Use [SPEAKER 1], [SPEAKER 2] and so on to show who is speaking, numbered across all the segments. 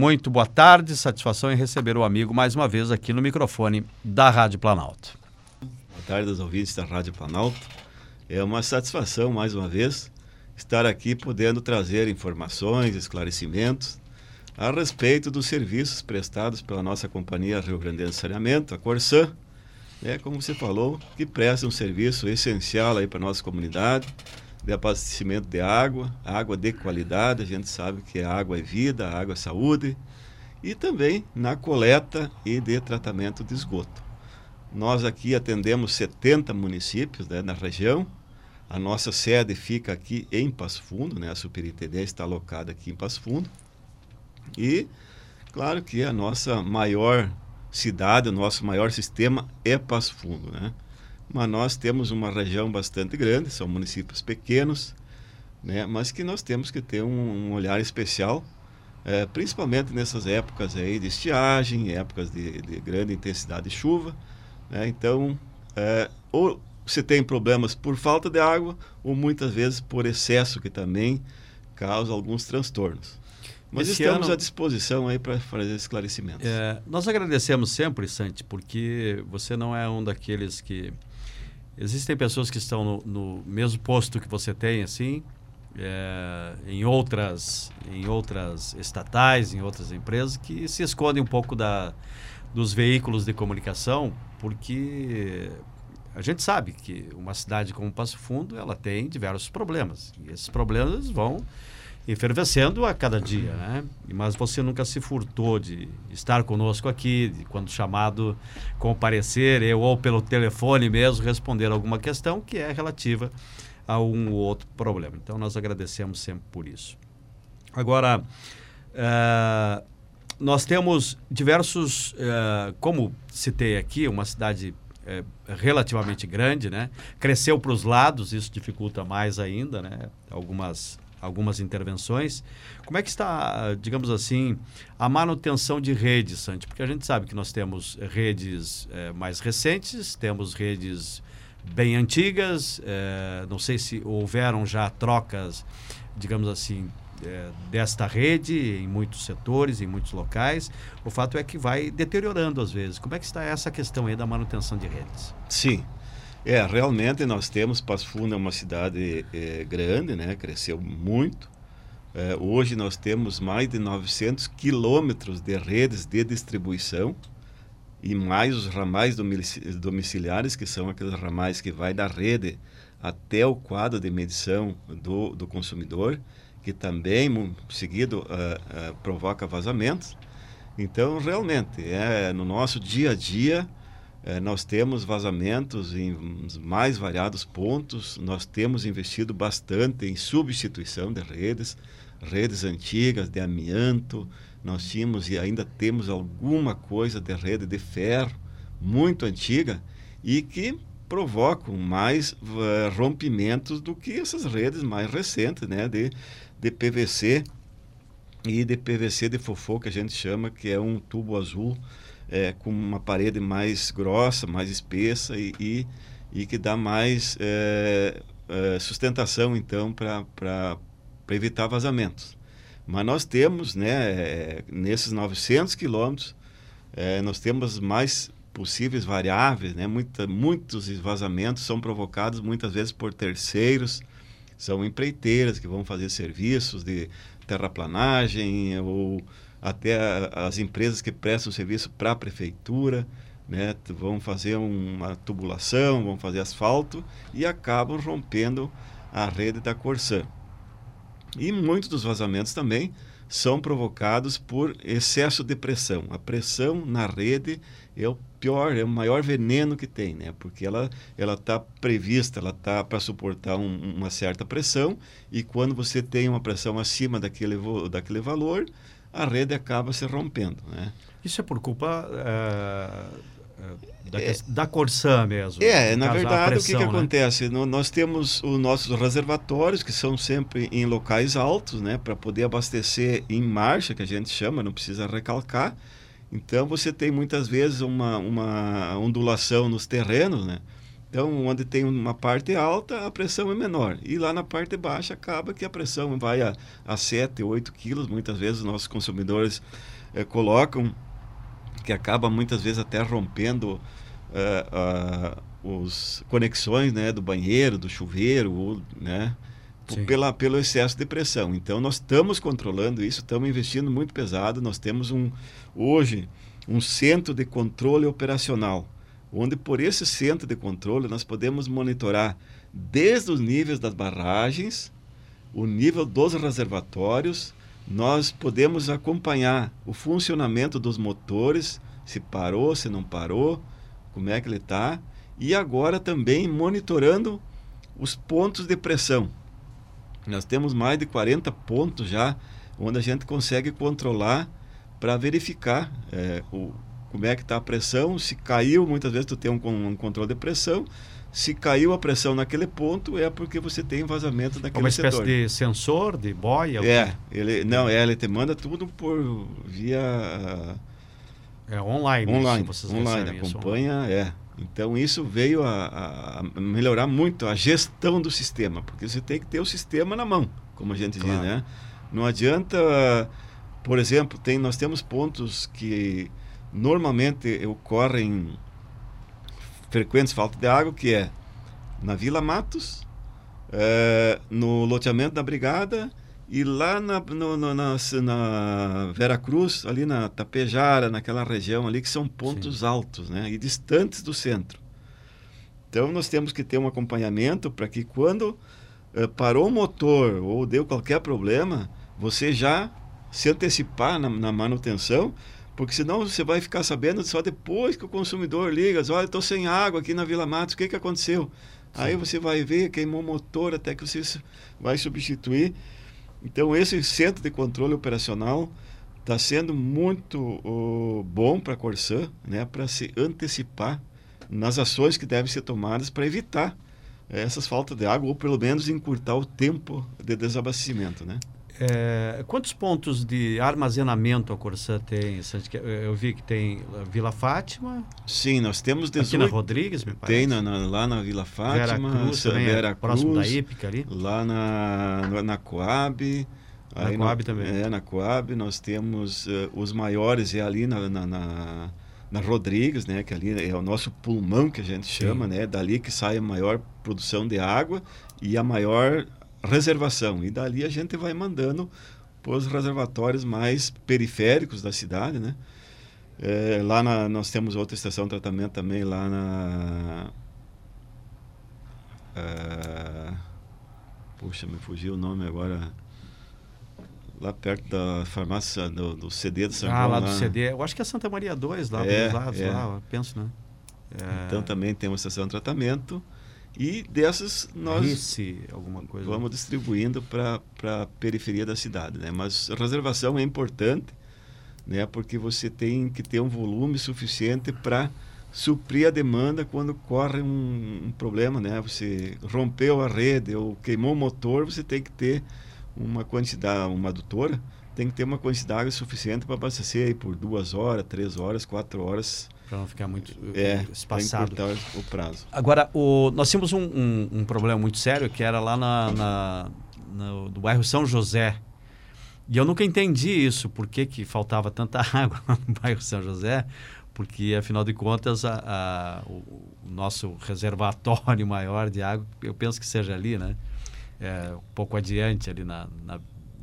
[SPEAKER 1] Muito boa tarde, satisfação em receber o amigo mais uma vez aqui no microfone da Rádio Planalto.
[SPEAKER 2] Boa tarde aos ouvintes da Rádio Planalto. É uma satisfação mais uma vez estar aqui podendo trazer informações, esclarecimentos a respeito dos serviços prestados pela nossa companhia Rio Grande de Saneamento, a Corsan, é como você falou, que presta um serviço essencial aí para a nossa comunidade de abastecimento de água, água de qualidade, a gente sabe que água é vida, água é saúde, e também na coleta e de tratamento de esgoto. Nós aqui atendemos 70 municípios né, na região, a nossa sede fica aqui em Passo Fundo, né, a superintendência está alocada aqui em Passo Fundo, e claro que a nossa maior cidade, o nosso maior sistema é Passo Fundo, né? Mas nós temos uma região bastante grande, são municípios pequenos, né, mas que nós temos que ter um, um olhar especial, é, principalmente nessas épocas aí de estiagem, épocas de, de grande intensidade de chuva. Né, então, é, ou você tem problemas por falta de água, ou muitas vezes por excesso, que também causa alguns transtornos. Mas Esse estamos ano, à disposição aí para fazer esclarecimentos.
[SPEAKER 1] É, nós agradecemos sempre, Santi, porque você não é um daqueles que Existem pessoas que estão no, no mesmo posto que você tem, assim, é, em outras em outras estatais, em outras empresas que se escondem um pouco da, dos veículos de comunicação, porque a gente sabe que uma cidade como Passo Fundo ela tem diversos problemas. E esses problemas vão efervescendo a cada dia, né? Mas você nunca se furtou de estar conosco aqui, de, quando chamado comparecer, eu ou pelo telefone mesmo responder alguma questão que é relativa a um ou outro problema. Então nós agradecemos sempre por isso. Agora, uh, nós temos diversos, uh, como citei aqui, uma cidade uh, relativamente grande, né? Cresceu para os lados, isso dificulta mais ainda, né? Algumas algumas intervenções. Como é que está, digamos assim, a manutenção de redes, Santi? Porque a gente sabe que nós temos redes é, mais recentes, temos redes bem antigas, é, não sei se houveram já trocas, digamos assim, é, desta rede em muitos setores, em muitos locais. O fato é que vai deteriorando às vezes. Como é que está essa questão aí da manutenção de redes?
[SPEAKER 2] Sim. É, realmente nós temos, Passo Fundo é uma cidade é, grande, né? cresceu muito. É, hoje nós temos mais de 900 quilômetros de redes de distribuição e mais os ramais domiciliares, que são aqueles ramais que vai da rede até o quadro de medição do, do consumidor, que também, seguido, uh, uh, provoca vazamentos. Então, realmente, é no nosso dia a dia, é, nós temos vazamentos em mais variados pontos, nós temos investido bastante em substituição de redes, redes antigas de amianto, nós tínhamos e ainda temos alguma coisa de rede de ferro muito antiga e que provocam mais uh, rompimentos do que essas redes mais recentes, né, de, de PVC e de PVC de fofo que a gente chama, que é um tubo azul é, com uma parede mais grossa, mais espessa e, e, e que dá mais é, é, sustentação, então, para evitar vazamentos. Mas nós temos, né, é, nesses 900 quilômetros, é, nós temos mais possíveis variáveis, né? Muita, muitos vazamentos são provocados muitas vezes por terceiros, são empreiteiras que vão fazer serviços de terraplanagem ou até as empresas que prestam serviço para a prefeitura, né, vão fazer uma tubulação, vão fazer asfalto e acabam rompendo a rede da Corsan. E muitos dos vazamentos também são provocados por excesso de pressão. A pressão na rede é o pior, é o maior veneno que tem, né? Porque ela ela está prevista, ela está para suportar um, uma certa pressão e quando você tem uma pressão acima daquele daquele valor, a rede acaba se rompendo. Né?
[SPEAKER 1] Isso é por culpa é, da, é, da Corsã mesmo.
[SPEAKER 2] É, na verdade, pressão, o que, que né? acontece? No, nós temos os nossos reservatórios, que são sempre em locais altos, né, para poder abastecer em marcha, que a gente chama, não precisa recalcar. Então, você tem muitas vezes uma, uma ondulação nos terrenos, né? Então, onde tem uma parte alta, a pressão é menor. E lá na parte baixa, acaba que a pressão vai a, a 7, 8 quilos. Muitas vezes os nossos consumidores é, colocam, que acaba muitas vezes até rompendo uh, uh, os conexões né, do banheiro, do chuveiro, né? Pela, pelo excesso de pressão. Então, nós estamos controlando isso, estamos investindo muito pesado. Nós temos um, hoje um centro de controle operacional onde por esse centro de controle nós podemos monitorar desde os níveis das barragens, o nível dos reservatórios, nós podemos acompanhar o funcionamento dos motores, se parou, se não parou, como é que ele está, e agora também monitorando os pontos de pressão. Nós temos mais de 40 pontos já onde a gente consegue controlar para verificar é, o, como é que está a pressão, se caiu, muitas vezes tu tem um, um, controle de pressão, se caiu a pressão naquele ponto é porque você tem vazamento naquele
[SPEAKER 1] Uma espécie
[SPEAKER 2] setor.
[SPEAKER 1] de sensor, de boia?
[SPEAKER 2] É, ele, não, é, ele te manda tudo por via...
[SPEAKER 1] É online.
[SPEAKER 2] Online, isso, online, acompanha, é. Então isso veio a, a, melhorar muito a gestão do sistema, porque você tem que ter o sistema na mão, como a gente claro. diz, né? Não adianta, por exemplo, tem, nós temos pontos que normalmente ocorrem frequentes falta de água, que é na Vila Matos, é, no loteamento da Brigada e lá na, no, no, na, na Vera Cruz, ali na Tapejara, naquela região ali, que são pontos Sim. altos né, e distantes do centro. Então nós temos que ter um acompanhamento para que quando é, parou o motor ou deu qualquer problema, você já se antecipar na, na manutenção porque senão você vai ficar sabendo só depois que o consumidor liga, olha, estou sem água aqui na Vila Matos, o que, que aconteceu? Sim. Aí você vai ver, queimou o motor até que você vai substituir. Então esse centro de controle operacional está sendo muito uh, bom para a Corsã, né, para se antecipar nas ações que devem ser tomadas para evitar essas faltas de água ou pelo menos encurtar o tempo de desabastecimento, né?
[SPEAKER 1] É, quantos pontos de armazenamento a Corsã tem? Eu vi que tem Vila Fátima.
[SPEAKER 2] Sim, nós temos 18.
[SPEAKER 1] Aqui na Rodrigues, me parece.
[SPEAKER 2] Tem na, na, lá na Vila Fátima.
[SPEAKER 1] Vera Cruz, também, Vera é, Cruz, próximo da Ípica ali.
[SPEAKER 2] Lá na, na Coab.
[SPEAKER 1] Na aí Coab no, também.
[SPEAKER 2] É, na Coab nós temos uh, os maiores, é ali na, na, na, na, Rodrigues, né? Que ali é o nosso pulmão que a gente chama, Sim. né? Dali que sai a maior produção de água e a maior reservação. E dali a gente vai mandando para os reservatórios mais periféricos da cidade, né? É, lá na, nós temos outra estação de tratamento também lá na... É, puxa, me fugiu o nome agora. Lá perto da farmácia do, do CD do São
[SPEAKER 1] Ah, lá do CD. Eu acho que é Santa Maria 2, lá é, dos lados, é. lá, penso, né?
[SPEAKER 2] É... Então também tem uma estação de tratamento. E dessas nós
[SPEAKER 1] Rice, alguma coisa.
[SPEAKER 2] vamos distribuindo para a periferia da cidade. Né? Mas reservação é importante, né? porque você tem que ter um volume suficiente para suprir a demanda quando corre um, um, problema. Né? Você rompeu a rede ou queimou o motor, você tem que ter uma quantidade, uma adutora, tem que ter uma quantidade suficiente para abastecer aí por duas horas, três horas, quatro horas
[SPEAKER 1] para não ficar muito
[SPEAKER 2] é, espaçado. o prazo.
[SPEAKER 1] Agora, o, nós tínhamos um, um, um, problema muito sério que era lá na, na, no, do bairro São José. E eu nunca entendi isso, por que, que faltava tanta água no bairro São José, porque afinal de contas a, a, o, o, nosso reservatório maior de água, eu penso que seja ali, né? É, um pouco adiante ali na... Na,
[SPEAKER 2] na...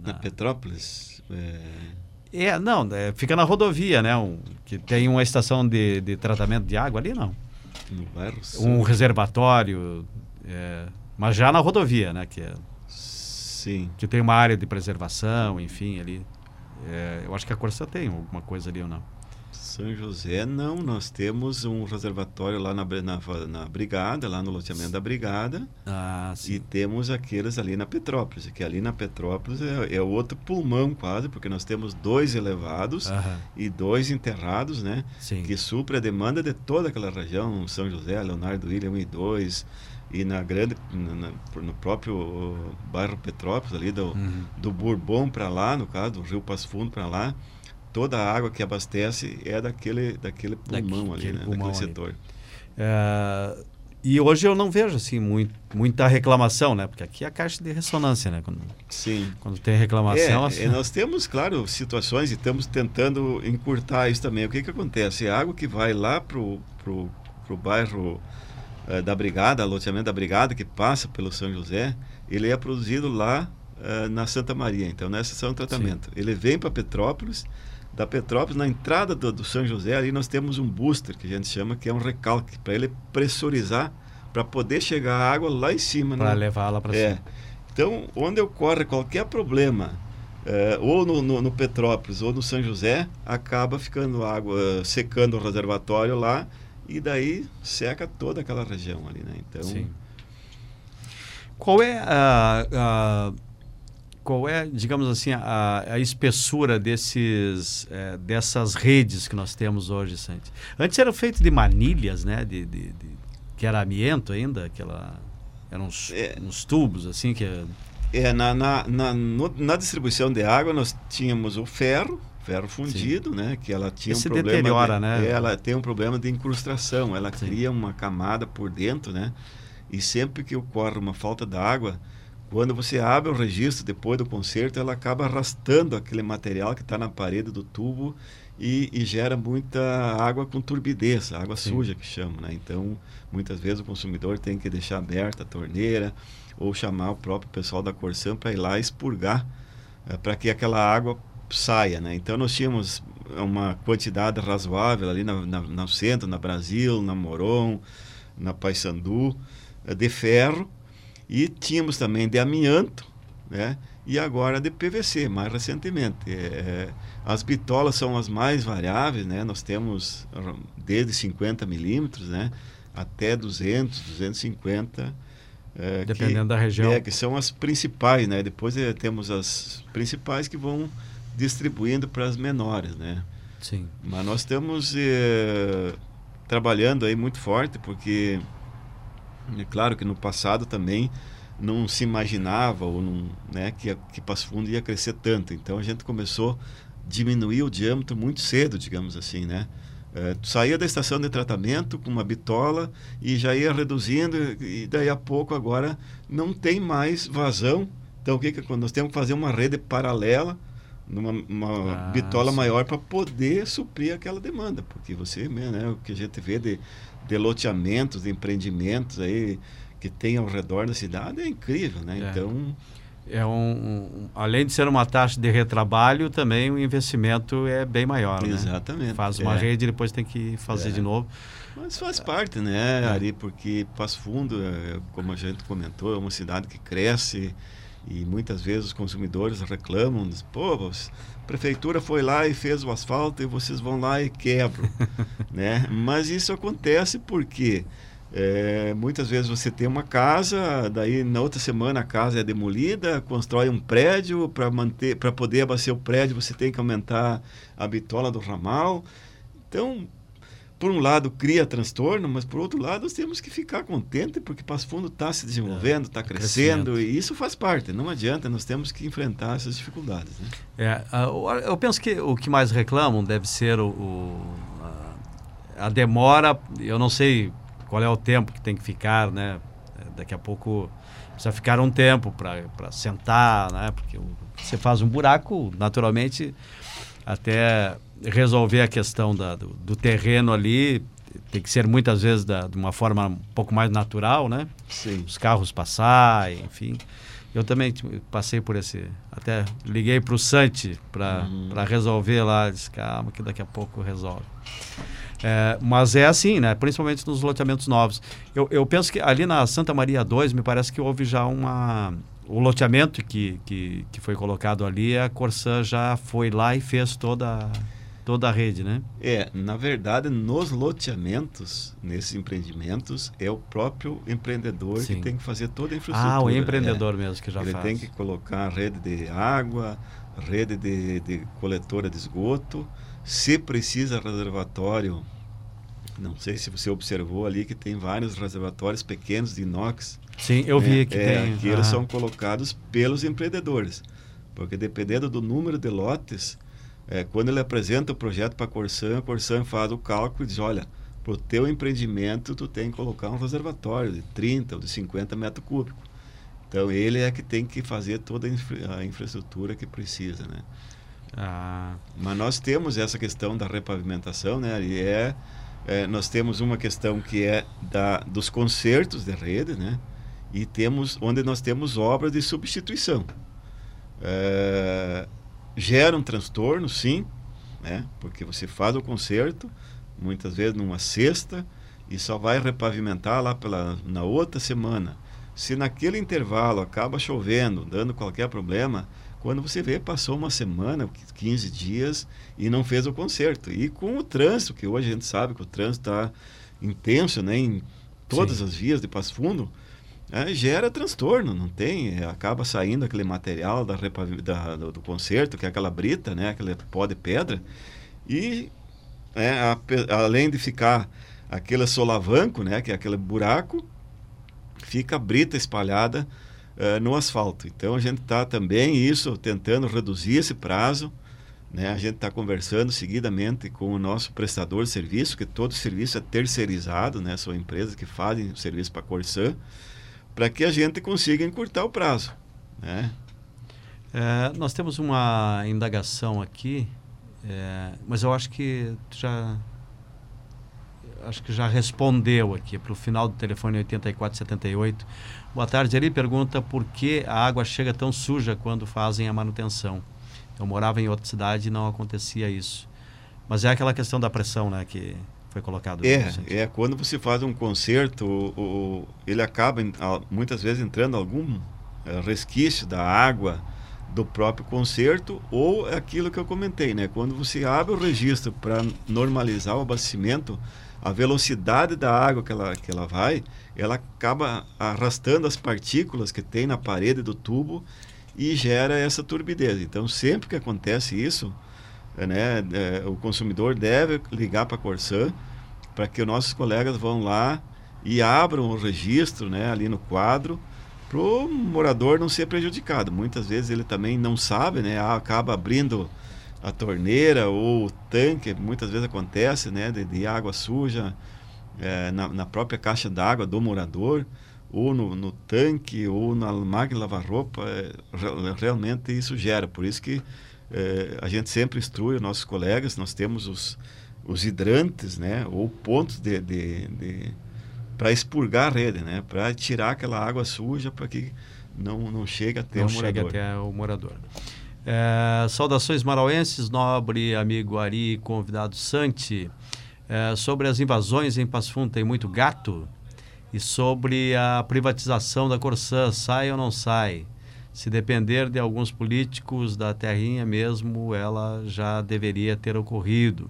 [SPEAKER 2] na Petrópolis? É...
[SPEAKER 1] É, não, é, fica na rodovia, né? Um, que tem uma estação de, de tratamento de água ali, não.
[SPEAKER 2] No bairro
[SPEAKER 1] Um reservatório, é, mas já na rodovia, né? Que é,
[SPEAKER 2] Sim.
[SPEAKER 1] Que tem uma área de preservação, enfim, ali. É, eu acho que a Corsa tem alguma coisa ali ou não.
[SPEAKER 2] São José, não. Nós temos um reservatório lá na, na, na Brigada, lá no loteamento da Brigada.
[SPEAKER 1] Ah,
[SPEAKER 2] sim. E temos aqueles ali na Petrópolis, que ali na Petrópolis é, é outro pulmão quase, porque nós temos dois elevados e dois enterrados, né?
[SPEAKER 1] Sim.
[SPEAKER 2] Que supre a demanda de toda aquela região, São José, Leonardo William e 2 e na grande na, no próprio bairro Petrópolis ali do, uhum. do Bourbon para lá no caso do Rio Passo Fundo para lá toda a água que abastece é daquele, daquele pulmão ali, né?
[SPEAKER 1] Pulmão
[SPEAKER 2] daquele ali. setor.
[SPEAKER 1] É, e hoje eu não vejo assim muito, muita reclamação, né? Porque aqui é a caixa de ressonância, né? Quando,
[SPEAKER 2] Sim.
[SPEAKER 1] Quando tem reclamação.
[SPEAKER 2] É,
[SPEAKER 1] assim...
[SPEAKER 2] nós temos, claro, situações e estamos tentando encurtar isso também. O que, que acontece? A água que vai lá para o pro, pro bairro uh, da Brigada, loteamento da Brigada, que passa pelo São José, ele é produzido lá uh, na Santa Maria, então nessa estação de tratamento. Sim. Ele vem para Petrópolis da Petrópolis, na entrada do, do, São José, ali nós temos um booster, que a gente chama, que é um recalque, para ele pressurizar, para poder chegar a água lá em cima.
[SPEAKER 1] Para né? levá-la para é. cima.
[SPEAKER 2] Então, onde ocorre qualquer problema, é, ou no, no, no, Petrópolis ou no São José, acaba ficando água, secando o reservatório lá, e daí seca toda aquela região ali, né? Então... Sim.
[SPEAKER 1] Qual é a... a qual é, digamos assim, a, a espessura desses, é, dessas redes que nós temos hoje, Santi? Antes era feito de manilhas, né? De, de, de, que era amianto ainda, aquela, eram uns, é, uns tubos assim que...
[SPEAKER 2] É, na, na, na, no, na, distribuição de água nós tínhamos o ferro, ferro fundido, Sim. né? Que ela tinha
[SPEAKER 1] Esse
[SPEAKER 2] um problema...
[SPEAKER 1] deteriora,
[SPEAKER 2] de,
[SPEAKER 1] né?
[SPEAKER 2] Ela tem um problema de incrustação, ela Sim. cria uma camada por dentro, né? E sempre que ocorre uma falta de água quando você abre o registro depois do concerto, ela acaba arrastando aquele material que está na parede do tubo e, e, gera muita água com turbidez, água Sim. suja que chama. Né? Então, muitas vezes o consumidor tem que deixar aberta a torneira ou chamar o próprio pessoal da Corsan para ir lá expurgar é, para que aquela água saia. Né? Então, nós tínhamos uma quantidade razoável ali na, na, no centro, na Brasil, na Moron, na Paysandu, é, de ferro e tínhamos também de amianto, né? E agora de PVC, mais recentemente. É, é, as bitolas são as mais variáveis, né? Nós temos desde 50 milímetros, né? Até 200, 250.
[SPEAKER 1] É, Dependendo que, da região.
[SPEAKER 2] É, que são as principais, né? Depois é, temos as principais que vão distribuindo para as menores, né?
[SPEAKER 1] Sim.
[SPEAKER 2] Mas nós estamos é, trabalhando aí muito forte, porque é claro que no passado também não se imaginava ou não, né, que, que Passo Fundo ia crescer tanto. Então a gente começou a diminuir o diâmetro muito cedo, digamos assim, né? É, saía da estação de tratamento com uma bitola e já ia reduzindo e daí a pouco agora não tem mais vazão. Então o que, que nós temos que fazer uma rede paralela numa uma ah, bitola sim. maior para poder suprir aquela demanda, porque você, né, o que a gente vê de de loteamentos, de empreendimentos aí que tem ao redor da cidade é incrível, né?
[SPEAKER 1] É.
[SPEAKER 2] Então
[SPEAKER 1] é um, um, além de ser uma taxa de retrabalho, também o investimento é bem maior,
[SPEAKER 2] né? Exatamente.
[SPEAKER 1] Né? Faz uma é. rede e depois tem que fazer é. de novo.
[SPEAKER 2] Mas faz parte, né, é. Ari? Porque Passo Fundo, é, como a gente comentou, é uma cidade que cresce e muitas vezes os consumidores reclamam, pô, a prefeitura foi lá e fez o asfalto e vocês vão lá e quebram, né? Mas isso acontece porque é, muitas vezes você tem uma casa, daí na outra semana a casa é demolida, constrói um prédio para manter, para poder abastecer o prédio, você tem que aumentar a bitola do ramal. Então por um lado cria transtorno, mas por outro lado nós temos que ficar contente porque Passo Fundo está se desenvolvendo, está é, crescendo e isso faz parte. Não adianta, nós temos que enfrentar essas dificuldades. Né?
[SPEAKER 1] É, eu penso que o que mais reclamam deve ser o, o a, a, demora. Eu não sei qual é o tempo que tem que ficar, né? Daqui a pouco precisa ficar um tempo para sentar, né? Porque você faz um buraco, naturalmente, até resolver a questão da, do, do, terreno ali tem que ser muitas vezes da, de uma forma um pouco mais natural, né?
[SPEAKER 2] Sim.
[SPEAKER 1] Os carros passar, enfim. Eu também passei por esse. Até liguei para o Santi para uhum. resolver lá. Disse, calma, que daqui a pouco resolve. É, mas é assim, né? Principalmente nos loteamentos novos. Eu, eu penso que ali na Santa Maria 2, me parece que houve já uma. O loteamento que, que, que foi colocado ali, a Corsã já foi lá e fez toda toda a rede, né?
[SPEAKER 2] É, na verdade, nos loteamentos, nesses empreendimentos, é o próprio empreendedor Sim. que tem que fazer toda a infraestrutura.
[SPEAKER 1] Ah, o empreendedor é. mesmo que já
[SPEAKER 2] Ele
[SPEAKER 1] faz.
[SPEAKER 2] Ele tem que colocar rede de água, rede de, de coletora de esgoto, se precisa reservatório, não sei se você observou ali que tem vários reservatórios pequenos de inox.
[SPEAKER 1] Sim, eu vi que
[SPEAKER 2] é,
[SPEAKER 1] tem.
[SPEAKER 2] Que ah. eles são colocados pelos empreendedores. Porque dependendo do número de lotes, é, quando ele apresenta o projeto para a Corsan, a Corsan faz o cálculo e diz, olha, para o teu empreendimento tu tem que colocar um reservatório de 30 ou de 50 metros cúbicos. Então ele é que tem que fazer toda a, infra a infraestrutura que precisa, né? Ah. Mas nós temos essa questão da repavimentação, né? E é, é, nós temos uma questão que é da, dos concertos de rede, né? E temos onde nós temos obras de substituição. É, gera um transtorno, sim, né? Porque você faz o concerto, muitas vezes numa sexta e só vai repavimentar lá pela, na outra semana. Se naquele intervalo acaba chovendo, dando qualquer problema, quando você vê, passou uma semana, 15 dias e não fez o conserto. E com o trânsito, que hoje a gente sabe que o trânsito está intenso né, em todas Sim. as vias de Passo Fundo, é, gera transtorno, não tem? É, acaba saindo aquele material da, da, do, do que é aquela brita, né, aquele pó de pedra, e é, a, além de ficar aquele solavanco, né, que é aquele buraco, fica a brita espalhada uh, no asfalto. Então a gente está também isso tentando reduzir esse prazo. Né? A gente está conversando seguidamente com o nosso prestador de serviço, que todo serviço é terceirizado, né? são empresas que fazem serviço para a Corsã, para que a gente consiga encurtar o prazo. Né?
[SPEAKER 1] É, nós temos uma indagação aqui é, mas eu acho que já acho que já respondeu aqui para o final do telefone 8478. Boa tarde. Ele pergunta por que a água chega tão suja quando fazem a manutenção. Eu morava em outra cidade e não acontecia isso. Mas é aquela questão da pressão, né, que foi colocado.
[SPEAKER 2] É, é quando você faz um concerto, o, o, ele acaba muitas vezes entrando algum eh, resquício da água do próprio concerto ou aquilo que eu comentei, né? Quando você abre o registro para normalizar o abastecimento, a velocidade da água que ela, que ela vai, ela acaba arrastando as partículas que tem na parede do tubo e gera essa turbidez. Então, sempre que acontece isso, né, é, o consumidor deve ligar para a Corsan para que os nossos colegas vão lá e abram o registro né, ali no quadro para o morador não ser prejudicado. Muitas vezes ele também não sabe, né? Acaba abrindo a torneira ou o tanque, muitas vezes acontece, né? De, de água suja é, na, na, própria caixa d'água do morador, ou no, no, tanque, ou na máquina de lavar roupa. É, realmente isso gera. Por isso que é, a gente sempre instrui os nossos colegas, nós temos os, os hidrantes, né? Ou pontos de, de, de para expurgar a rede, né? Para tirar aquela água suja para que não, não chegue até não o morador.
[SPEAKER 1] Chegue até o morador. É, saudações marauenses, nobre amigo Ari, convidado Santi. É, sobre as invasões em Passo Fundo, tem muito gato? E sobre a privatização da Corsã, sai ou não sai? Se depender de alguns políticos da terrinha mesmo, ela já deveria ter ocorrido.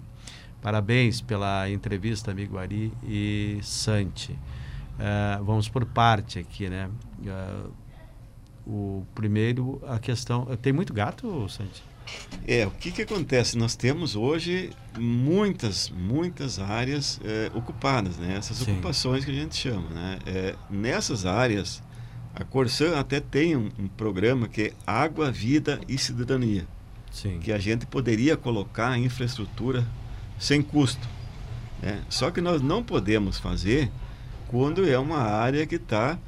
[SPEAKER 1] Parabéns pela entrevista, amigo Ari e Santi. Uh, vamos por parte aqui, né? Uh, o primeiro, a questão. Tem muito gato, Santi?
[SPEAKER 2] É, o que, que acontece? Nós temos hoje muitas, muitas áreas é, ocupadas, né? Essas Sim. ocupações que a gente chama, né? É, nessas áreas, a Corsã até tem um, um, programa que é Água, Vida e Cidadania. Sim. Que a gente poderia colocar infraestrutura sem custo. Né? Só que nós não podemos fazer quando é uma área que está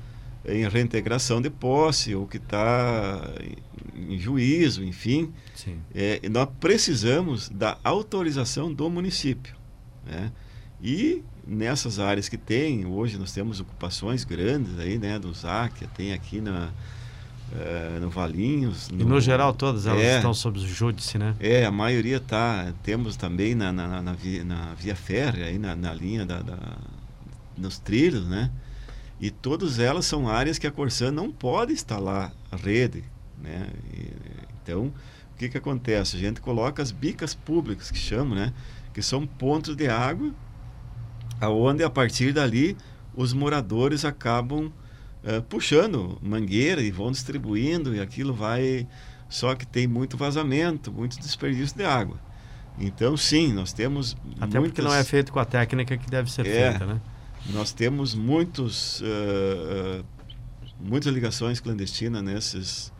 [SPEAKER 2] em reintegração de posse ou que está em juízo, enfim. É, nós precisamos da autorização do município. Né? E nessas áreas que tem, hoje nós temos ocupações grandes aí, né, do ZAC, tem aqui na, é, no Valinhos.
[SPEAKER 1] No, e no geral todas elas é, estão sob júdice, né?
[SPEAKER 2] É, a maioria está. Temos também na, na, na, via, na via férrea, aí na, na linha da, da, nos trilhos, né? E todas elas são áreas que a Corsã não pode instalar a rede, né? E, então, o que, que acontece? A gente coloca as bicas públicas, que chamam, né? Que são pontos de água, aonde a partir dali os moradores acabam uh, puxando mangueira e vão distribuindo e aquilo vai. Só que tem muito vazamento, muito desperdício de água. Então, sim, nós temos.
[SPEAKER 1] Até muitas... porque não é feito com a técnica que deve ser é, feita, né?
[SPEAKER 2] Nós temos muitos, uh, uh, muitas ligações clandestinas nesses,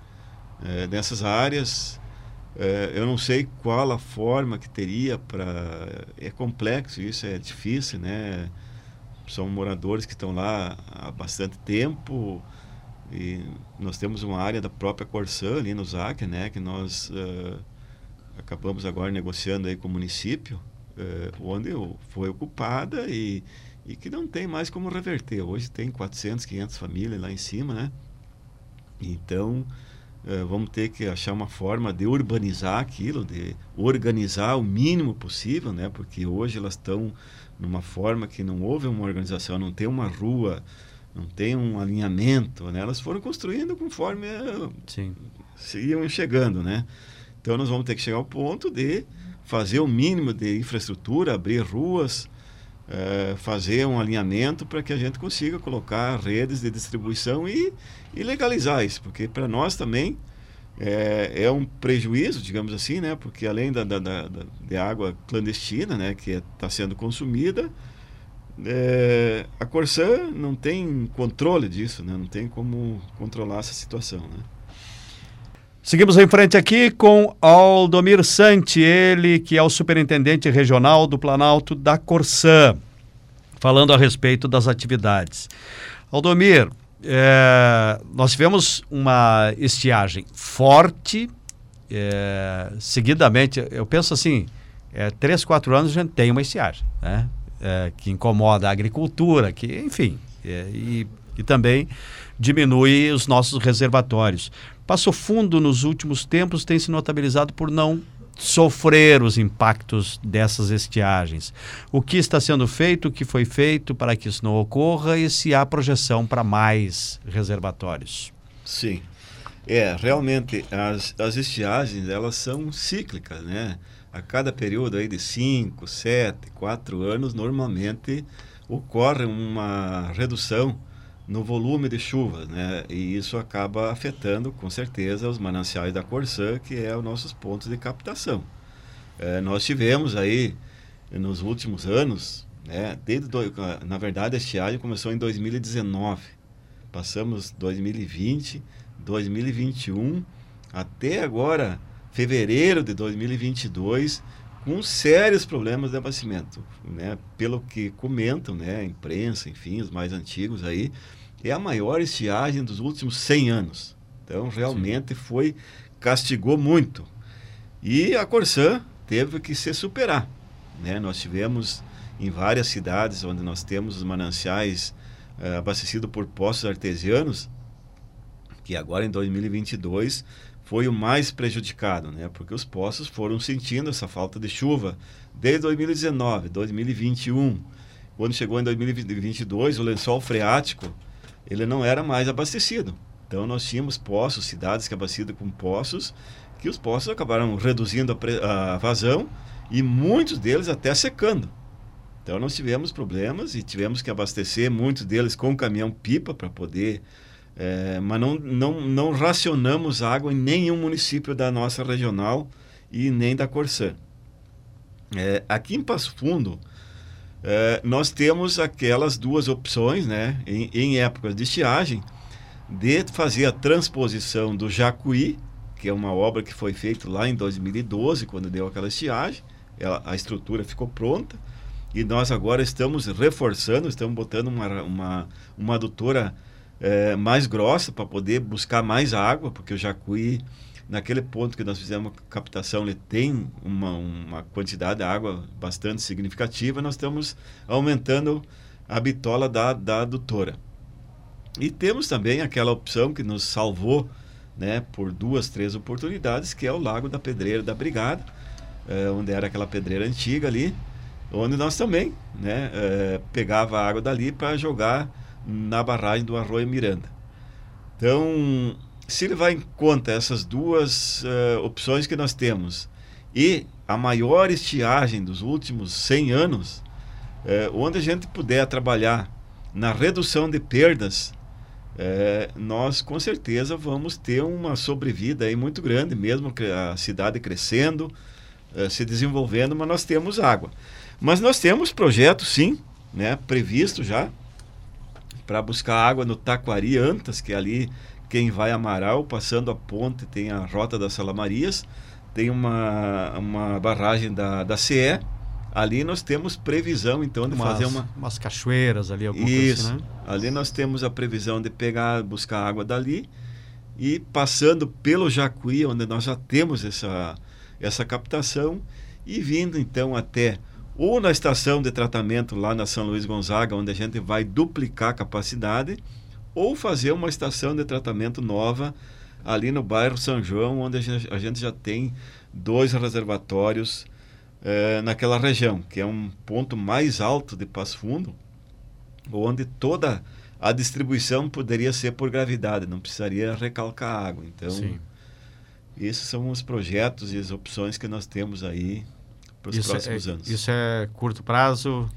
[SPEAKER 2] nessas áreas É, eu não sei qual a forma que teria para. É complexo isso, é difícil, né? São moradores que estão lá há bastante tempo e nós temos uma área da própria Corsã ali no ZAC, né? Que nós uh, acabamos agora negociando aí com o município, uh, onde foi ocupada e, e que não tem mais como reverter. Hoje tem 400, 500 famílias lá em cima, né? Então eh, vamos ter que achar uma forma de urbanizar aquilo, de organizar o mínimo possível, né? Porque hoje elas estão numa forma que não houve uma organização, não tem uma rua, não tem um alinhamento, né? Elas foram construindo conforme eh,
[SPEAKER 1] Sim.
[SPEAKER 2] iam chegando, né? Então nós vamos ter que chegar ao ponto de fazer o mínimo de infraestrutura, abrir ruas, é, fazer um alinhamento para que a gente consiga colocar redes de distribuição e, e legalizar isso, porque para nós também é, é, um prejuízo, digamos assim, né? Porque além da, da, da de água clandestina, né, que está é, sendo consumida, é, a Corsã não tem controle disso, né? Não tem como controlar essa situação, né?
[SPEAKER 1] Seguimos em frente aqui com Aldomir Santi, ele que é o superintendente regional do Planalto da Corsã, falando a respeito das atividades. Aldomir, é, nós tivemos uma estiagem forte, é, seguidamente, eu penso assim, é, três, quatro anos a gente tem uma estiagem, né? É, que incomoda a agricultura, que, enfim, e, e também diminui os nossos reservatórios. Passo Fundo, nos últimos tempos, tem se notabilizado por não sofrer os impactos dessas estiagens. O que está sendo feito, o que foi feito para que isso não ocorra e se há projeção para mais reservatórios?
[SPEAKER 2] Sim. É, realmente, as, as estiagens, elas são cíclicas, né? A cada período aí de 5, 7, 4 anos, normalmente ocorre uma redução no volume de chuva, né? E isso acaba afetando, com certeza, os mananciais da Corsã, que é os nossos pontos de captação. É, nós tivemos aí, nos últimos anos, né? Desde do, na verdade, a estiagem começou em 2019. Passamos 2020, 2021, até agora, fevereiro de 2022, com sérios problemas de abastecimento, né? Pelo que comentam, né, a imprensa, enfim, os mais antigos aí, é a maior estiagem dos últimos 100 anos. Então, realmente Sim. foi castigou muito. E a Corsã teve que se superar, né? Nós tivemos em várias cidades onde nós temos os mananciais uh, abastecidos por poços artesianos, que agora em 2022 foi o mais prejudicado, né? Porque os poços foram sentindo essa falta de chuva desde 2019, 2021. Quando chegou em 2022, o lençol freático ele não era mais abastecido. Então nós tínhamos poços, cidades que abasteciam com poços, que os poços acabaram reduzindo a, a vazão e muitos deles até secando. Então nós tivemos problemas e tivemos que abastecer muitos deles com caminhão-pipa para poder é, mas não, não, não racionamos água em nenhum município da nossa regional e nem da Corsã. É, aqui em Passo Fundo, é, nós temos aquelas duas opções, né, em, em, épocas de estiagem, de fazer a transposição do Jacuí, que é uma obra que foi feita lá em 2012, quando deu aquela estiagem, ela, a estrutura ficou pronta, e nós agora estamos reforçando, estamos botando uma, uma, uma adutora é, mais grossa para poder buscar mais água, porque o Jacuí, naquele ponto que nós fizemos a captação, ele tem uma, uma quantidade de água bastante significativa, nós estamos aumentando a bitola da, da adutora. E temos também aquela opção que nos salvou né, por duas, três oportunidades, que é o Lago da Pedreira da Brigada, é, onde era aquela pedreira antiga ali, onde nós também né, é, pegava a água dali para jogar na barragem do Arroio Miranda. Então, se levar em conta essas duas uh, opções que nós temos e a maior estiagem dos últimos 100 anos, uh, onde a gente puder trabalhar na redução de perdas, uh, nós com certeza vamos ter uma sobrevida aí muito grande, mesmo a cidade crescendo, se desenvolvendo, mas nós temos água. Mas nós temos projetos, sim, né, previsto já, para buscar água no Taquari Antas, que é ali quem vai Amaral, passando a ponte, tem a Rota das Salamarias. tem uma, uma barragem da, da CE. Ali nós temos previsão, então, de
[SPEAKER 1] umas,
[SPEAKER 2] fazer uma...
[SPEAKER 1] Umas cachoeiras ali, alguma
[SPEAKER 2] Isso.
[SPEAKER 1] assim, né?
[SPEAKER 2] Ali nós temos a previsão de pegar, buscar água dali e passando pelo Jacuí, onde nós já temos essa, essa captação, e vindo então até ou na estação de tratamento lá na São Luís Gonzaga, onde a gente vai duplicar a capacidade, ou fazer uma estação de tratamento nova ali no bairro São João, onde a gente, já tem dois reservatórios eh, naquela região, que é um ponto mais alto de Passo Fundo, onde toda a distribuição poderia ser por gravidade, não precisaria recalcar água. Então,
[SPEAKER 1] Sim.
[SPEAKER 2] esses são os projetos e as opções que nós temos aí para os próximos
[SPEAKER 1] é,
[SPEAKER 2] anos.
[SPEAKER 1] Isso é curto prazo,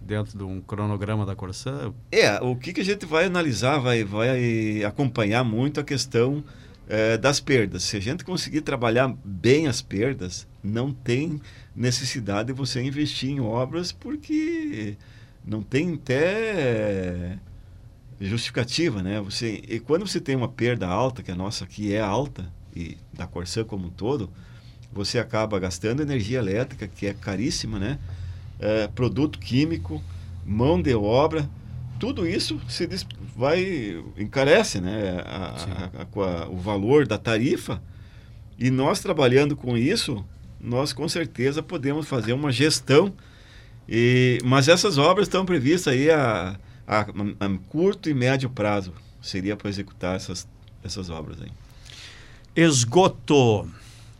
[SPEAKER 1] dentro de um cronograma da Corsã?
[SPEAKER 2] É, o que, que a gente vai analisar, vai, vai acompanhar muito a questão é, das perdas. Se a gente conseguir trabalhar bem as perdas, não tem necessidade de você investir em obras, porque não tem até justificativa, né? Você, e quando você tem uma perda alta, que a nossa aqui é alta, e da Corsã como um todo, você acaba gastando energia elétrica, que é caríssima, né? É, produto químico, mão de obra, tudo isso se vai encarece, né? A, a, a, o valor da tarifa e nós trabalhando com isso, nós com certeza podemos fazer uma gestão. E, mas essas obras estão previstas aí a, a, a curto e médio prazo. Seria para executar essas, essas obras aí.
[SPEAKER 1] Esgoto.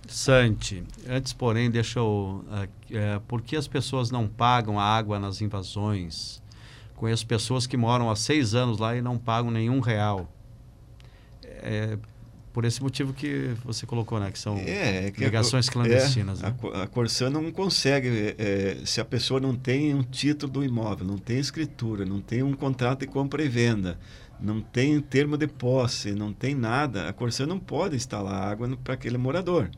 [SPEAKER 1] Santi, antes, porém, deixa eu. É, por que as pessoas não pagam a água nas invasões? Conheço pessoas que moram há seis anos lá e não pagam nenhum real. É, por esse motivo que você colocou, né? Que são
[SPEAKER 2] é, que
[SPEAKER 1] ligações
[SPEAKER 2] a,
[SPEAKER 1] clandestinas.
[SPEAKER 2] É,
[SPEAKER 1] né?
[SPEAKER 2] a, a Corsã não consegue, é, se a pessoa não tem um título do imóvel, não tem escritura, não tem um contrato de compra e venda, não tem termo de posse, não tem nada, a Corsã não pode instalar água para aquele morador.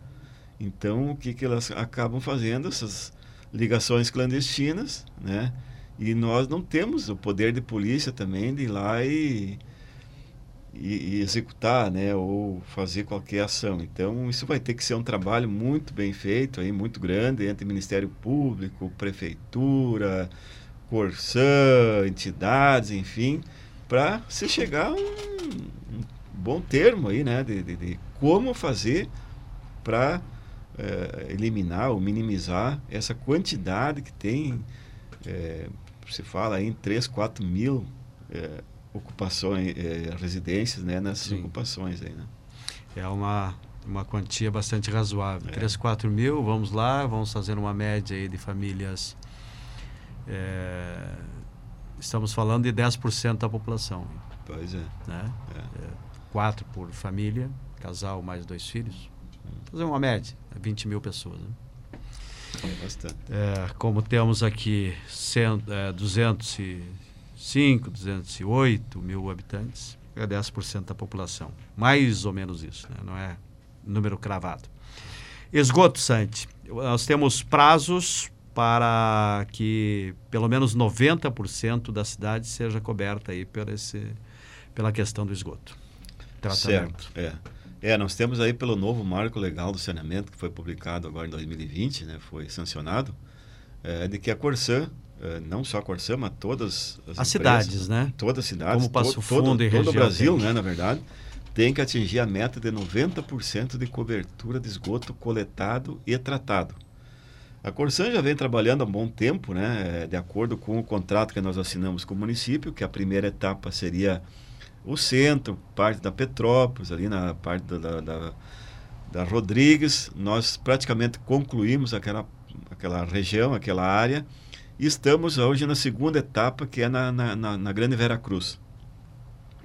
[SPEAKER 2] Então, o que, que elas acabam fazendo? Essas ligações clandestinas, né? E nós não temos o poder de polícia também de ir lá e, e, e, executar, né? Ou fazer qualquer ação. Então, isso vai ter que ser um trabalho muito bem feito, aí, muito grande, entre Ministério Público, Prefeitura, Corsã, entidades, enfim, para se chegar a um, um, bom termo aí, né? de, de, de como fazer para é, eliminar ou minimizar essa quantidade que tem, é, se fala em 3, 4 mil é, ocupações, residências né, nessas Sim. ocupações. Aí, né?
[SPEAKER 1] É uma, uma quantia bastante razoável. É. 3, 4 mil, vamos lá, vamos fazer uma média aí de famílias. estamos falando de 10% da população.
[SPEAKER 2] Pois é.
[SPEAKER 1] Né? É. quatro por família, casal mais dois filhos fazer uma média, 20 mil pessoas. Né?
[SPEAKER 2] É bastante.
[SPEAKER 1] É, como temos aqui cento, é, 205, 208 mil habitantes, é 10% da população. Mais ou menos isso, né? não é número cravado. Esgoto, Sante. Nós temos prazos para que pelo menos 90% da cidade seja coberta aí por esse, pela questão do esgoto.
[SPEAKER 2] Tratamento. Certo, é. É, nós temos aí pelo novo marco legal do saneamento que foi publicado agora em 2020, né, foi sancionado, é, de que a Corsã, é, não só a Corsã, mas todas as,
[SPEAKER 1] as cidades, né?
[SPEAKER 2] Todas as cidades,
[SPEAKER 1] Como Passo Fundo
[SPEAKER 2] todo,
[SPEAKER 1] e
[SPEAKER 2] todo o Brasil, né, na verdade, tem que atingir a meta de 90% de cobertura de esgoto coletado e tratado. A Corsan já vem trabalhando há um bom tempo, né, de acordo com o contrato que nós assinamos com o município, que a primeira etapa seria o centro, parte da Petrópolis, ali na parte da, da, da Rodrigues. Nós praticamente concluímos aquela, aquela região, aquela área. E estamos hoje na segunda etapa, que é na, na, na, na Grande Vera Cruz.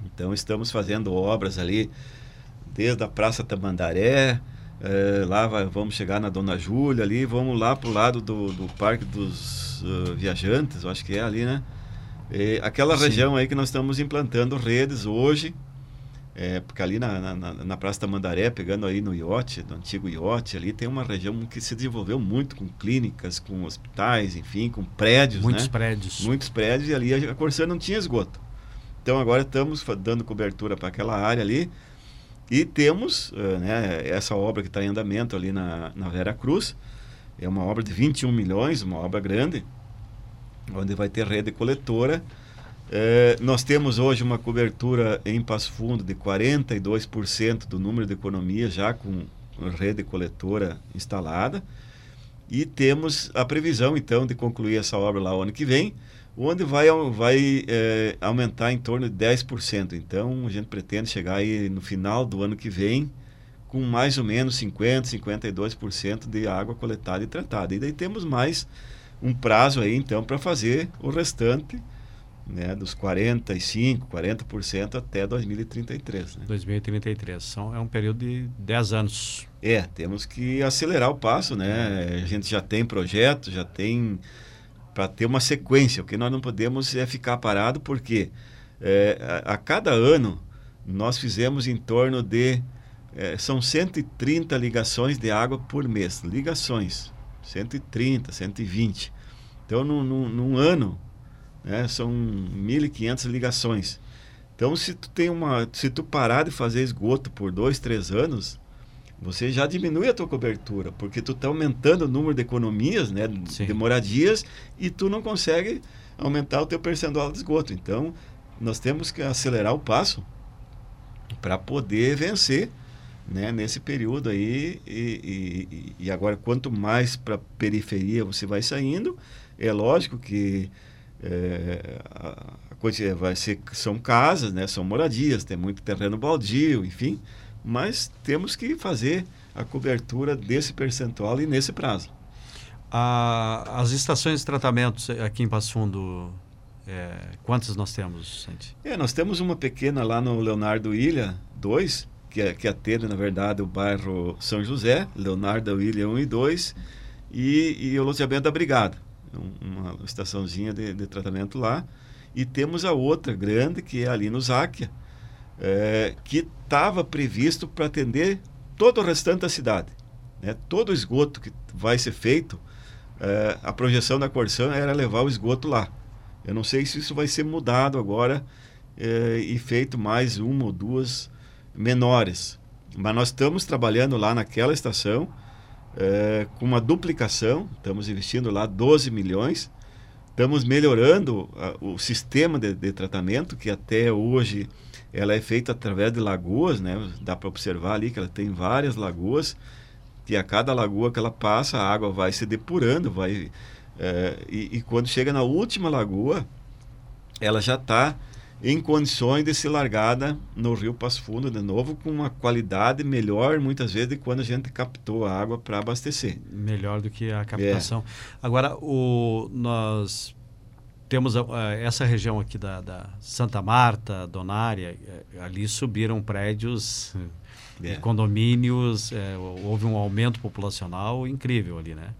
[SPEAKER 2] Então, estamos fazendo obras ali, desde a Praça Tamandaré, é, lá vai, vamos chegar na Dona Júlia ali, vamos lá para o lado do, do Parque dos uh, Viajantes, eu acho que é ali, né? É, aquela Sim. região aí que nós estamos implantando redes hoje, é, porque ali na, na, na Praça da Mandaré, pegando aí no iote, no antigo iote, ali tem uma região que se desenvolveu muito com clínicas, com hospitais, enfim, com prédios,
[SPEAKER 1] Muitos
[SPEAKER 2] né?
[SPEAKER 1] prédios.
[SPEAKER 2] Muitos prédios e ali a Corsã não tinha esgoto. Então agora estamos dando cobertura para aquela área ali E temos uh, né, essa obra que está em andamento ali na, na Vera Cruz, é uma obra de 21 milhões, uma obra grande, onde vai ter rede coletora. É, nós temos hoje uma cobertura em Passo Fundo de 42% do número de economias já com rede coletora instalada. E temos a previsão, então, de concluir essa obra lá o ano que vem, onde vai, vai é, aumentar em torno de 10%. Então, a gente pretende chegar aí no final do ano que vem com mais ou menos 50%, 52% de água coletada e tratada. E daí temos mais um prazo aí, então, para fazer o restante né, dos 45%, 40% até 2033. Né?
[SPEAKER 1] 2033. São, é um período de 10 anos.
[SPEAKER 2] É, temos que acelerar o passo, né? A gente já tem projeto, já tem para ter uma sequência. O que nós não podemos é ficar parado, porque é, a, a, cada ano nós fizemos em torno de. É, são 130 ligações de água por mês. Ligações. 130, 120. Então, num, num, num ano, né? São 1.500 ligações. Então, se tu tem uma, se tu parar de fazer esgoto por dois, três anos, você já diminui a tua cobertura, porque tu está aumentando o número de economias, né, Sim. de moradias, e tu não consegue aumentar o teu percentual de esgoto. Então, nós temos que acelerar o passo para poder vencer né, nesse período aí. E, e, e agora, quanto mais para periferia você vai saindo, é lógico que é, a coisa vai ser são casas, né? São moradias, tem muito terreno baldio, enfim. Mas temos que fazer a cobertura desse percentual e nesse prazo.
[SPEAKER 1] as estações de tratamento aqui em Passo Fundo, é, quantas nós temos, Santi?
[SPEAKER 2] É, nós temos uma pequena lá no Leonardo Ilha 2, que, é, que atende, na verdade, o bairro São José, Leonardo Ilha 1 e 2, e, e o loteamento da Brigada uma estaçãozinha de, de, tratamento lá. E temos a outra grande, que é ali no Záquia, é, que estava previsto para atender todo o restante da cidade. Né? Todo o esgoto que vai ser feito, é, a projeção da Corsan era levar o esgoto lá. Eu não sei se isso vai ser mudado agora é, e feito mais uma ou duas menores. Mas nós estamos trabalhando lá naquela estação é, com uma duplicação, estamos investindo lá 12 milhões, estamos melhorando a, o sistema de, de, tratamento, que até hoje ela é feita através de lagoas, né? dá para observar ali que ela tem várias lagoas, que a cada lagoa que ela passa, a água vai se depurando, vai, é, e, e quando chega na última lagoa, ela já está em condições de ser largada no Rio Passo Fundo de novo com uma qualidade melhor muitas vezes de quando a gente captou a água para abastecer.
[SPEAKER 1] Melhor do que a captação. É. Agora o nós temos uh, essa região aqui da, da, Santa Marta, Donária, uh, ali subiram prédios, é. condomínios, uh, houve um aumento populacional incrível ali, né?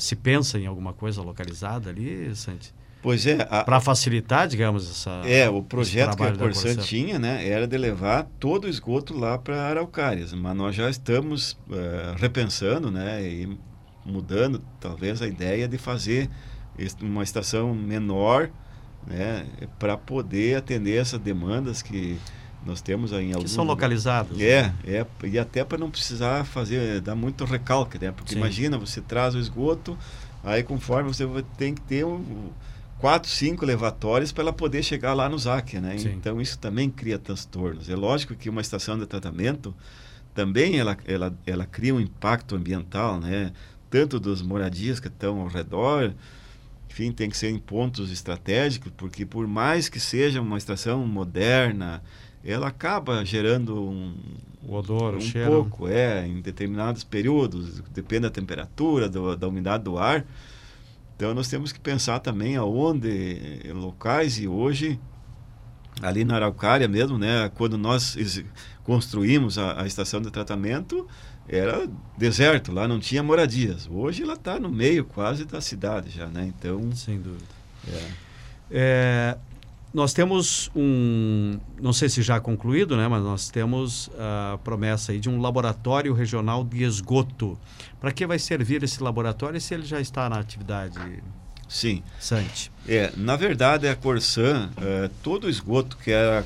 [SPEAKER 1] se pensa em alguma coisa localizada ali, Santi?
[SPEAKER 2] Pois é.
[SPEAKER 1] Para facilitar, digamos, essa.
[SPEAKER 2] É, o projeto que a Corsan tinha, né, era de levar todo o esgoto lá para Araucárias, mas nós já estamos uh, repensando, né, e mudando talvez a ideia de fazer uma estação menor, né, para poder atender essas demandas que nós temos aí em alguns.
[SPEAKER 1] Que são localizados.
[SPEAKER 2] É, né? é e até para não precisar fazer, dar muito recalque, né, porque Sim. imagina, você traz o esgoto, aí conforme você tem que ter um quatro, cinco levatórios para ela poder chegar lá no ZAC, né? Sim. Então isso também cria transtornos. É lógico que uma estação de tratamento também ela, ela, ela cria um impacto ambiental, né? Tanto dos moradias que estão ao redor, enfim, tem que ser em pontos estratégicos, porque por mais que seja uma estação moderna, ela acaba gerando um
[SPEAKER 1] o odor,
[SPEAKER 2] um
[SPEAKER 1] o cheiro.
[SPEAKER 2] pouco, é, em determinados períodos, depende da temperatura, do, da umidade do ar. Então nós temos que pensar também aonde eh, locais e hoje ali na Araucária mesmo, né, quando nós construímos a, a, estação de tratamento, era deserto, lá não tinha moradias. Hoje ela está no meio quase da cidade já, né? Então,
[SPEAKER 1] sem dúvida. É. É, nós temos um, não sei se já concluído, né, mas nós temos a promessa aí de um laboratório regional de esgoto. Para que vai servir esse laboratório se ele já está na atividade?
[SPEAKER 2] Sim.
[SPEAKER 1] Sante.
[SPEAKER 2] É, na verdade, a Corsan, é, todo o esgoto que era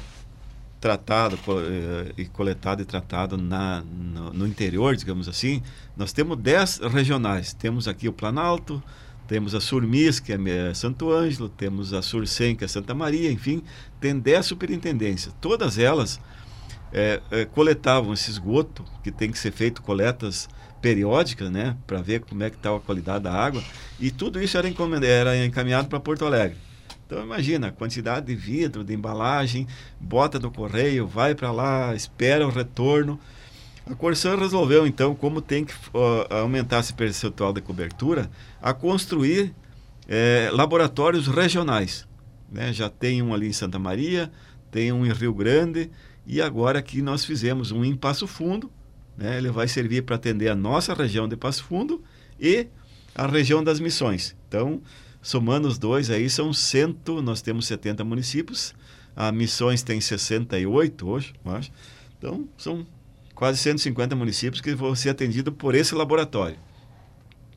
[SPEAKER 2] tratado eh, e coletado e tratado na, no, no, interior, digamos assim, nós temos 10 regionais. Temos aqui o Planalto, temos a Surmis, que é Santo Ângelo, temos a Surcem, que é Santa Maria, enfim, tem 10 superintendências. Todas elas é, é, coletavam esse esgoto, que tem que ser feito coletas periódicas, né, para ver como é que está a qualidade da água, e tudo isso era, era encaminhado para Porto Alegre. Então imagina a quantidade de vidro, de embalagem, bota do correio, vai para lá, espera o retorno. A Corsan resolveu então, como tem que uh, aumentar esse percentual de cobertura, a construir é, laboratórios regionais. Né? Já tem um ali em Santa Maria, tem um em Rio Grande e agora aqui nós fizemos um em Passo Fundo. Né? Ele vai servir para atender a nossa região de Passo Fundo e a região das Missões. Então, somando os dois aí, são cento, nós temos 70 municípios, a Missões tem 68 hoje, eu acho. Então, são quase 150 municípios que vão ser atendidos por esse laboratório.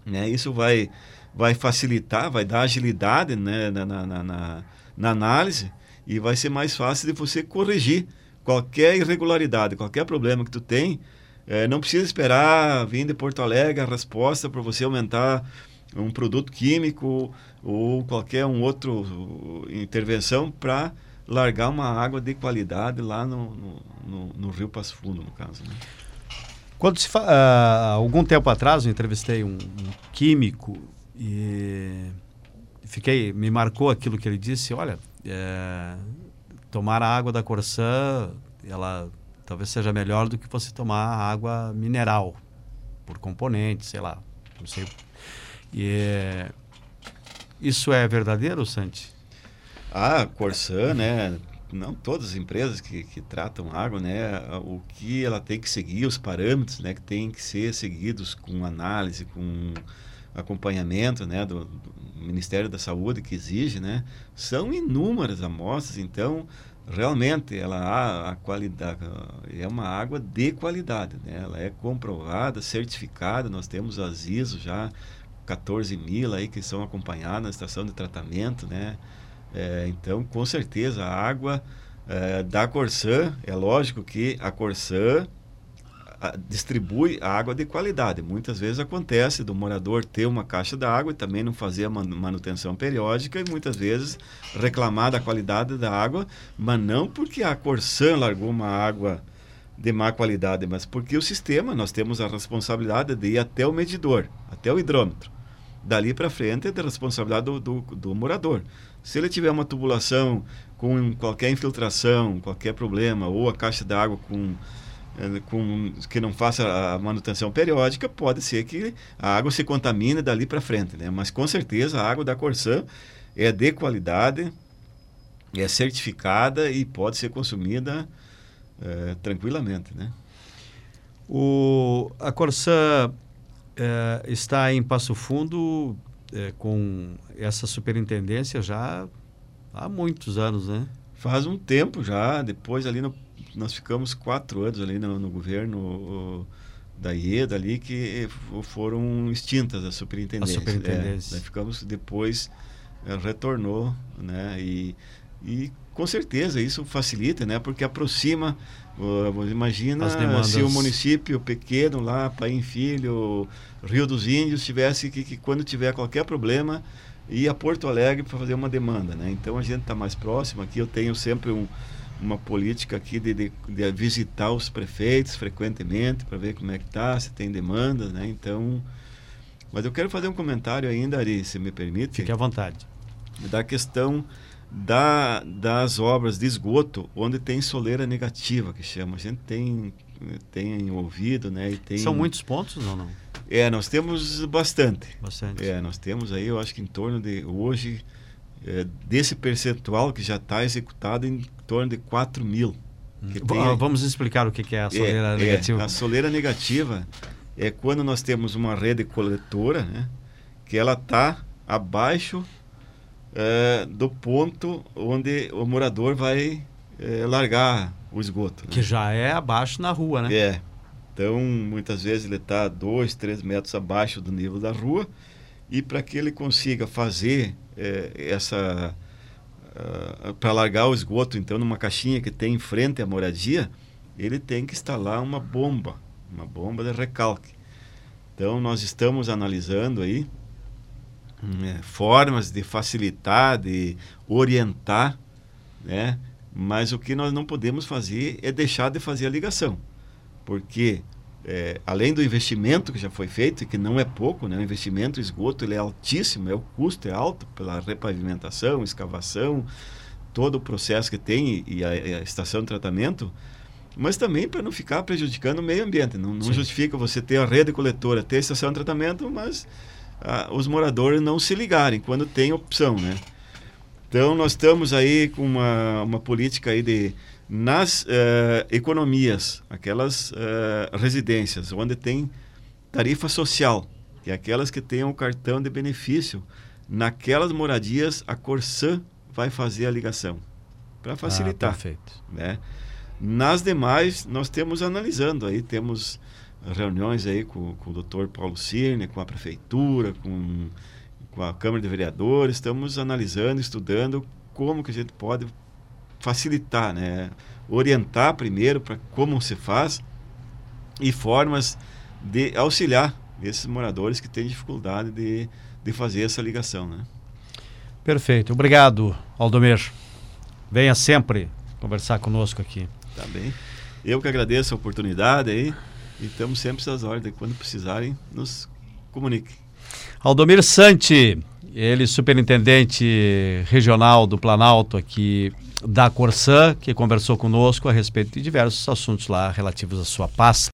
[SPEAKER 2] Né? Isso vai, vai facilitar, vai dar agilidade né, na, na, na, na análise e vai ser mais fácil de você corrigir qualquer irregularidade, qualquer problema que tu tem, é, não precisa esperar vir de Porto Alegre a resposta para você aumentar um produto químico ou qualquer um outro uh, intervenção para largar uma água de qualidade lá no, no, no, no Rio Passo Fundo, no caso. Né?
[SPEAKER 1] Quando se fa... uh, algum tempo atrás eu entrevistei um, um, químico e fiquei me marcou aquilo que ele disse. Olha, é, tomar a água da Corsã, ela talvez seja melhor do que você tomar água mineral por componentes, sei lá, não sei e é... isso é verdadeiro, Santi?
[SPEAKER 2] A Corsã, né? Não todas as empresas que, que tratam água, né? O que ela tem que seguir, os parâmetros, né? Que tem que ser seguidos com análise, com acompanhamento, né? Do, do Ministério da Saúde que exige, né? São inúmeras amostras, então realmente ela a, a qualidade é uma água de qualidade, né? Ela é comprovada, certificada. Nós temos as ISO já 14 mil aí que são acompanhadas na estação de tratamento, né? É, então, com certeza, a água é, da Corsã, é lógico que a Corsã distribui a água de qualidade. Muitas vezes acontece do morador ter uma caixa d'água e também não fazer a manutenção periódica e muitas vezes reclamar da qualidade da água, mas não porque a Corsã largou uma água de má qualidade, mas porque o sistema, nós temos a responsabilidade de ir até o medidor, até o hidrômetro. Dali para frente é da responsabilidade do, do, do, morador. Se ele tiver uma tubulação com qualquer infiltração, qualquer problema, ou a caixa d'água com, eh, com que não faça a manutenção periódica, pode ser que a água se contamine dali para frente. Né? Mas com certeza a água da Corsã é de qualidade, é certificada e pode ser consumida é, tranquilamente. Né?
[SPEAKER 1] O, a Corsã é, está em Passo Fundo é, com essa superintendência já há muitos anos, né?
[SPEAKER 2] Faz um tempo já. Depois ali no, nós ficamos quatro anos ali no, no governo da IEDA ali que foram extintas as superintendências.
[SPEAKER 1] As superintendências.
[SPEAKER 2] É, ficamos depois é, retornou, né? E, e com certeza isso facilita, né? Porque aproxima Uh, imagina se o município pequeno lá, Pai Filho, Rio dos Índios, tivesse que, que, quando tiver qualquer problema, ir a Porto Alegre para fazer uma demanda. Né? Então a gente está mais próximo. Aqui eu tenho sempre um, uma política aqui de, de, de, visitar os prefeitos frequentemente para ver como é que está, se tem demanda. Né? Então, mas eu quero fazer um comentário ainda, Ari, se me permite.
[SPEAKER 1] Fique à vontade.
[SPEAKER 2] Da questão da, das obras de esgoto, onde tem soleira negativa, que chama. A gente tem, tem ouvido, né? E tem...
[SPEAKER 1] São muitos pontos ou não?
[SPEAKER 2] É, nós temos bastante.
[SPEAKER 1] Bastante.
[SPEAKER 2] É, nós temos aí, eu acho que em torno de, hoje, é, desse percentual que já está executado, em torno de 4 mil.
[SPEAKER 1] Hum. Tem... Vamos explicar o que é a é, soleira é, negativa.
[SPEAKER 2] É, a soleira negativa é quando nós temos uma rede coletora, né? Que ela está abaixo é, do ponto onde o morador vai é, largar o esgoto. Né?
[SPEAKER 1] Que já é abaixo na rua, né?
[SPEAKER 2] É. Então, muitas vezes ele está dois, três metros abaixo do nível da rua e para que ele consiga fazer é, essa uh, para largar o esgoto, então, numa caixinha que tem em frente à moradia, ele tem que instalar uma bomba, uma bomba de recalque. Então, nós estamos analisando aí é, formas de facilitar, de orientar, né? Mas o que nós não podemos fazer é deixar de fazer a ligação, porque é, além do investimento que já foi feito, e que não é pouco, né? o investimento esgoto ele é altíssimo, é, o custo é alto pela repavimentação, escavação, todo o processo que tem e a, a estação de tratamento, mas também para não ficar prejudicando o meio ambiente. Não, não justifica você ter a rede coletora, ter a estação de tratamento, mas ah, os moradores não se ligarem quando tem opção, né? Então nós estamos aí com uma, uma política aí de nas uh, economias, aquelas uh, residências onde tem tarifa social, que é aquelas que têm o um cartão de benefício, naquelas moradias a Corsã vai fazer a ligação para facilitar. Ah,
[SPEAKER 1] perfeito.
[SPEAKER 2] Né? Nas demais, nós temos analisando aí, temos reuniões aí com, com o doutor Paulo Cirne, com a prefeitura, com, com a Câmara de Vereadores, estamos analisando, estudando como que a gente pode facilitar, né? orientar primeiro para como se faz e formas de auxiliar esses moradores que têm dificuldade de, de fazer essa ligação. Né?
[SPEAKER 1] Perfeito. Obrigado, Aldomir. Venha sempre conversar conosco aqui.
[SPEAKER 2] Tá bem. Eu que agradeço a oportunidade aí e estamos sempre às ordens. Quando precisarem, nos comuniquem.
[SPEAKER 1] Aldomir Santi, ele superintendente regional do Planalto aqui da Corsã, que conversou conosco a respeito de diversos assuntos lá relativos à sua pasta.